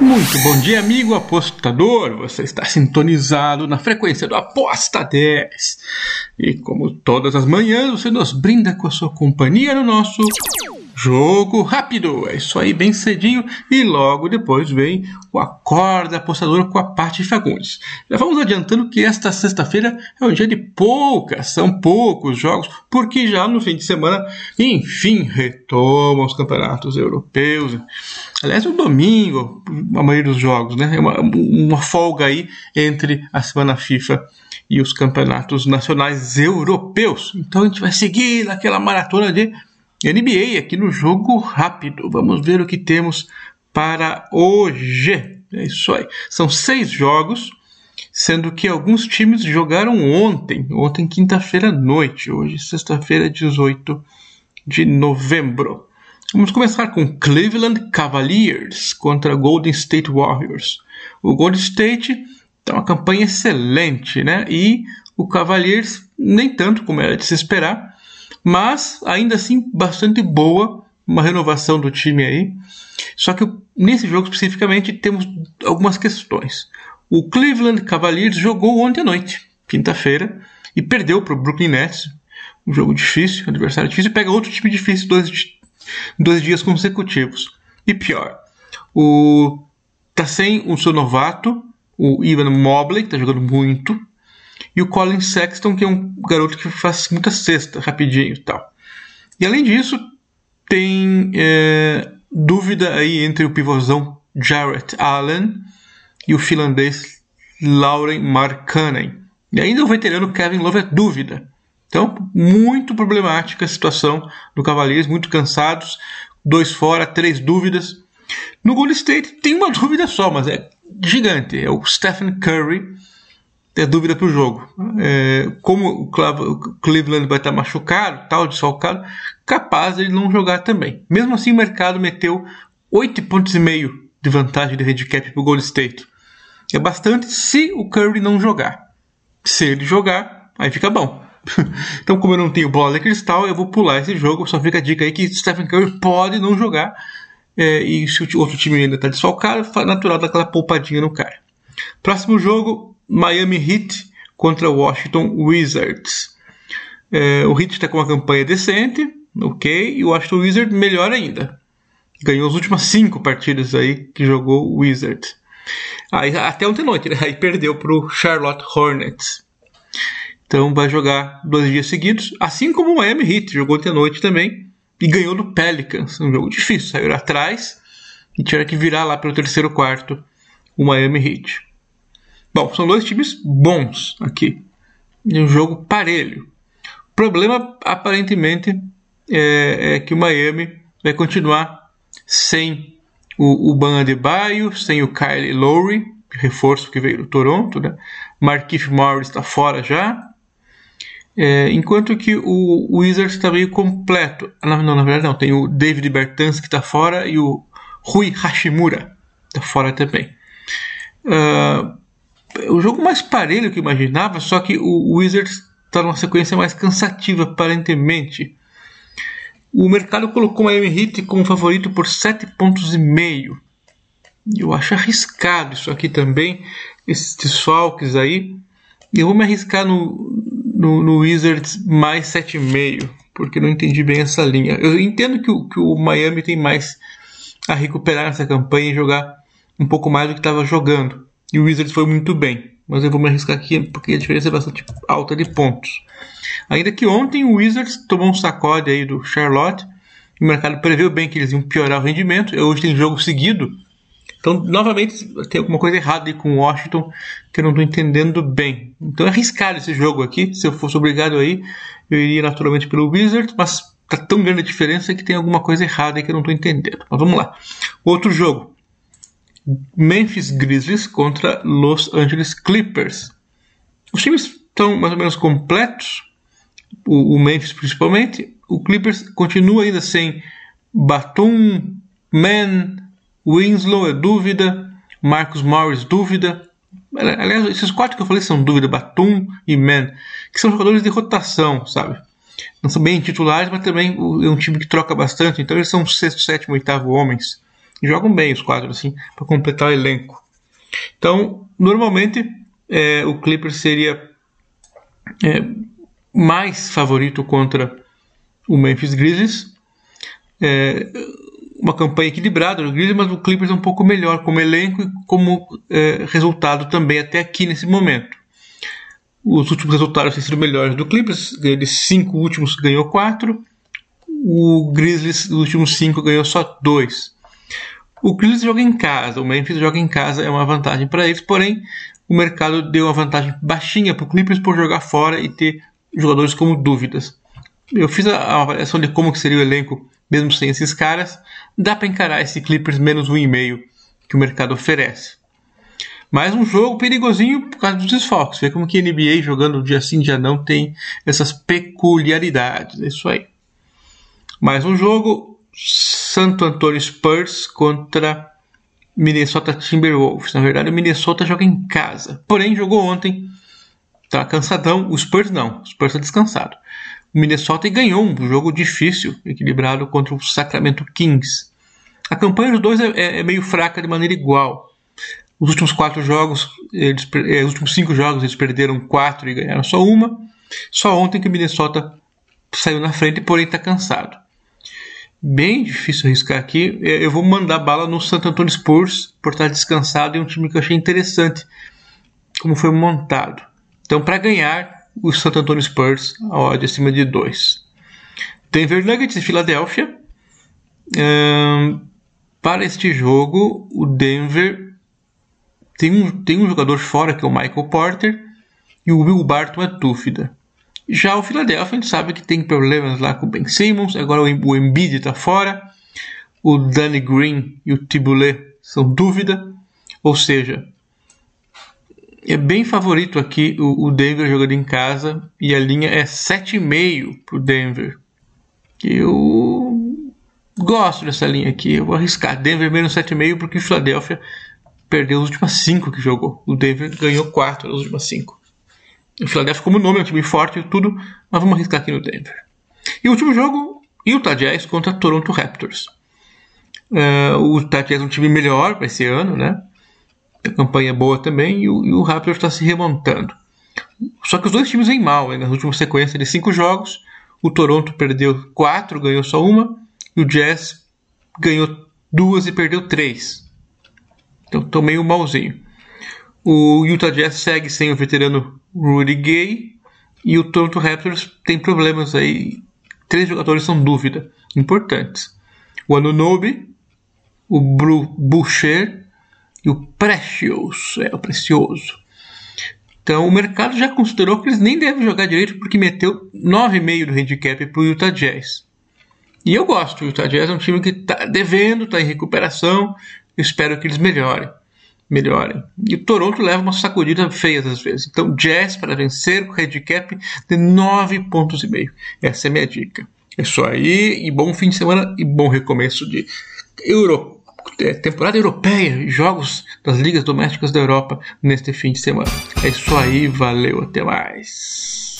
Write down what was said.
Muito bom dia, amigo apostador. Você está sintonizado na frequência do Aposta 10. E como todas as manhãs, você nos brinda com a sua companhia no nosso Jogo rápido, é isso aí, bem cedinho. E logo depois vem o Acorda Apostador com a parte de Fagundes. Já vamos adiantando que esta sexta-feira é um dia de poucas, são poucos jogos, porque já no fim de semana, enfim, retomam os campeonatos europeus. Aliás, o domingo, a maioria dos jogos, né? É uma, uma folga aí entre a semana FIFA e os campeonatos nacionais europeus. Então a gente vai seguir naquela maratona de NBA aqui no jogo rápido. Vamos ver o que temos para hoje. É isso aí. São seis jogos, sendo que alguns times jogaram ontem, ontem quinta-feira à noite, hoje sexta-feira 18 de novembro. Vamos começar com Cleveland Cavaliers contra Golden State Warriors. O Golden State tem uma campanha excelente, né? E o Cavaliers nem tanto como era de se esperar mas ainda assim bastante boa, uma renovação do time aí. Só que nesse jogo especificamente temos algumas questões. O Cleveland Cavaliers jogou ontem à noite, quinta-feira, e perdeu para o Brooklyn Nets. Um jogo difícil, adversário difícil, pega outro time difícil dois, dois dias consecutivos. E pior, o tá sem o seu novato, o Ivan Mobley, que tá jogando muito, e o Colin Sexton, que é um garoto que faz muita cesta, rapidinho e tal. E além disso, tem é, dúvida aí entre o pivôzão Jarrett Allen e o finlandês Lauren Markkanen. E ainda o veterano Kevin Love é dúvida. Então, muito problemática a situação do Cavaliers, muito cansados, dois fora, três dúvidas. No Golden State tem uma dúvida só, mas é gigante. É o Stephen Curry, ter dúvida para o jogo. É, como o Cleveland vai estar machucado, tal, desfalcado, capaz de não jogar também. Mesmo assim, o mercado meteu 8 pontos e meio de vantagem de handicap para o Golden State. É bastante se o Curry não jogar. Se ele jogar, aí fica bom. então, como eu não tenho bola de cristal, eu vou pular esse jogo. Só fica a dica aí que Stephen Curry pode não jogar. É, e se o outro time ainda está desfalcado, é natural daquela poupadinha no cara. Próximo jogo, Miami Heat contra Washington Wizards. É, o Heat está com uma campanha decente, ok, e o Washington Wizards melhor ainda. Ganhou as últimas cinco partidas aí que jogou o Wizards. Aí, até ontem noite, né? aí perdeu para o Charlotte Hornets. Então vai jogar dois dias seguidos, assim como o Miami Heat jogou ontem à noite também e ganhou do Pelicans, um jogo difícil, saiu atrás e tinha que virar lá pelo terceiro quarto o Miami Heat. Bom, são dois times bons aqui. Um jogo parelho. O problema, aparentemente, é, é que o Miami vai continuar sem o, o Ban Adebayo, sem o Kyle Lowry, reforço que veio do Toronto, né? Morris está fora já. É, enquanto que o, o Wizards está meio completo. Não, não, na verdade não. Tem o David Bertans que está fora e o Rui Hashimura está fora também. Uh, o jogo mais parelho que eu imaginava, só que o Wizards está numa sequência mais cansativa, aparentemente. O mercado colocou o Miami Heat como favorito por 7 pontos e meio. Eu acho arriscado isso aqui também, esses desfalques aí. Eu vou me arriscar no, no, no Wizards mais 7,5, porque não entendi bem essa linha. Eu entendo que o, que o Miami tem mais a recuperar nessa campanha e jogar um pouco mais do que estava jogando. E o Wizards foi muito bem. Mas eu vou me arriscar aqui porque a diferença é bastante alta de pontos. Ainda que ontem o Wizards tomou um sacode aí do Charlotte. O mercado preveu bem que eles iam piorar o rendimento. Hoje tem jogo seguido. Então, novamente, tem alguma coisa errada aí com o Washington que eu não estou entendendo bem. Então é arriscado esse jogo aqui. Se eu fosse obrigado aí, eu iria naturalmente pelo Wizards, mas tá tão grande a diferença que tem alguma coisa errada aí que eu não estou entendendo. Mas vamos lá. Outro jogo. Memphis Grizzlies contra Los Angeles Clippers. Os times estão mais ou menos completos, o, o Memphis principalmente. O Clippers continua ainda sem Batum, Man, Winslow é dúvida, Marcus Morris dúvida. Aliás, esses quatro que eu falei são dúvida, Batum e Man, que são jogadores de rotação, sabe? Não são bem titulares, mas também é um time que troca bastante, então eles são sexto, sétimo, oitavo homens Jogam bem os quatro, assim, para completar o elenco. Então, normalmente, é, o Clippers seria é, mais favorito contra o Memphis Grizzlies. É, uma campanha equilibrada no Grizzlies, mas o Clippers é um pouco melhor como elenco e como é, resultado também até aqui nesse momento. Os últimos resultados têm sido melhores do Clippers, de cinco últimos ganhou quatro, o Grizzlies dos últimos cinco ganhou só dois. O Grizzlies joga em casa, o Memphis joga em casa, é uma vantagem para eles, porém o mercado deu uma vantagem baixinha para o Clippers por jogar fora e ter jogadores como dúvidas. Eu fiz a avaliação de como que seria o elenco mesmo sem esses caras. Dá para encarar esse Clippers menos um e meio que o mercado oferece. Mais um jogo perigosinho por causa dos desfalques. Vê como que a NBA jogando dia sim, dia não tem essas peculiaridades. É isso aí. Mais um jogo. Santo Antônio Spurs contra Minnesota Timberwolves. Na verdade, o Minnesota joga em casa. Porém, jogou ontem. Tá cansadão. O Spurs não. O Spurs está descansado. O Minnesota ganhou um jogo difícil, equilibrado contra o Sacramento Kings. A campanha dos dois é, é meio fraca de maneira igual. Os últimos quatro jogos, eles, é, os últimos cinco jogos, eles perderam quatro e ganharam só uma. Só ontem que o Minnesota saiu na frente, porém está cansado. Bem difícil arriscar aqui. Eu vou mandar bala no Santo Antônio Spurs por estar descansado e um time que eu achei interessante como foi montado. Então, para ganhar, o Santo Antônio Spurs, a odd acima de 2. Denver Nuggets e Filadélfia. Um, para este jogo, o Denver tem um, tem um jogador fora que é o Michael Porter e o Will Barton é dúvida. Já o Philadelphia, a gente sabe que tem problemas lá com o Ben Simmons, agora o Embiid está fora, o Danny Green e o Tiboulet são dúvida, ou seja, é bem favorito aqui o, o Denver jogando em casa e a linha é 7,5 para o Denver. Eu gosto dessa linha aqui, eu vou arriscar Denver menos 7,5 porque o Philadelphia perdeu as últimas 5 que jogou. O Denver ganhou 4 nas últimas 5. O Philadelphia, como nome, é um time forte e tudo, mas vamos arriscar aqui no Denver. E o último jogo, Utah Jazz contra Toronto Raptors. Uh, o Utah Jazz é um time melhor para esse ano, né? A campanha é boa também e o, e o Raptors está se remontando. Só que os dois times vêm mal, hein? nas últimas sequências de cinco jogos. O Toronto perdeu quatro, ganhou só uma. E o Jazz ganhou duas e perdeu três. Então estou meio malzinho. O Utah Jazz segue sem o veterano Rudy Gay e o Toronto Raptors tem problemas aí. Três jogadores são dúvida importantes: o Anunobi, o Bru Boucher e o Precious, é o Precioso. Então o mercado já considerou que eles nem devem jogar direito porque meteu 9,5 do handicap para o Utah Jazz. E eu gosto, o Utah Jazz é um time que está devendo, está em recuperação, espero que eles melhorem melhorem. E o Toronto leva uma sacudida feia às vezes. Então, Jazz para vencer com handicap de 9 pontos e meio. Essa é a minha dica. É isso aí, e bom fim de semana e bom recomeço de Euro, é, temporada europeia, jogos das ligas domésticas da Europa neste fim de semana. É isso aí, valeu, até mais.